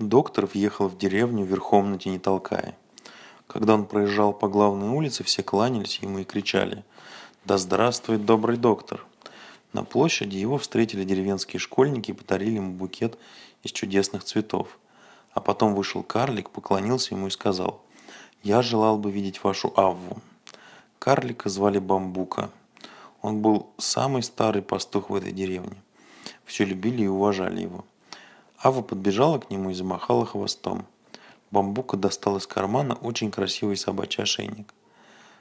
Доктор въехал в деревню верхом на тени толкая. Когда он проезжал по главной улице, все кланялись ему и кричали «Да здравствует добрый доктор!». На площади его встретили деревенские школьники и подарили ему букет из чудесных цветов. А потом вышел карлик, поклонился ему и сказал «Я желал бы видеть вашу Авву». Карлика звали Бамбука. Он был самый старый пастух в этой деревне. Все любили и уважали его. Ава подбежала к нему и замахала хвостом. Бамбука достал из кармана очень красивый собачий ошейник.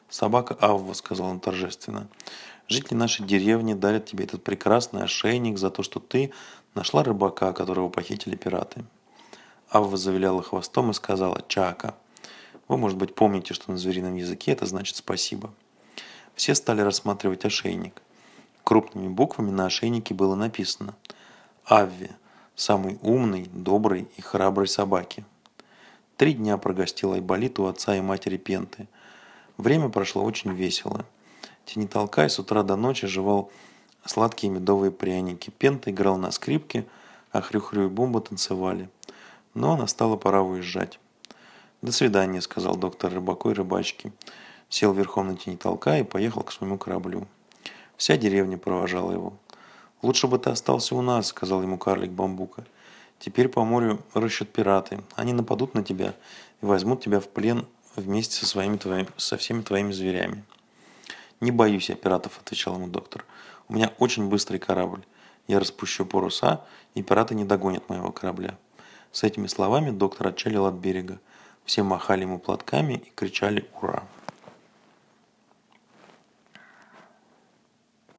«Собака Авва», — сказал он торжественно, — «жители нашей деревни дарят тебе этот прекрасный ошейник за то, что ты нашла рыбака, которого похитили пираты». Авва завиляла хвостом и сказала «Чака». Вы, может быть, помните, что на зверином языке это значит «спасибо». Все стали рассматривать ошейник. Крупными буквами на ошейнике было написано «Авви», самой умной, доброй и храброй собаки. Три дня прогостил Айболит у отца и матери Пенты. Время прошло очень весело. Тенитолкай с утра до ночи жевал сладкие медовые пряники. Пента играл на скрипке, а Хрю-Хрю и Бумба танцевали. Но настало пора уезжать. «До свидания», — сказал доктор рыбаку и рыбачке. Сел верхом на тенитолка и поехал к своему кораблю. Вся деревня провожала его. «Лучше бы ты остался у нас», — сказал ему карлик Бамбука. «Теперь по морю рыщут пираты. Они нападут на тебя и возьмут тебя в плен вместе со, своими твоими, со всеми твоими зверями». «Не боюсь я пиратов», — отвечал ему доктор. «У меня очень быстрый корабль. Я распущу паруса, и пираты не догонят моего корабля». С этими словами доктор отчалил от берега. Все махали ему платками и кричали «Ура!».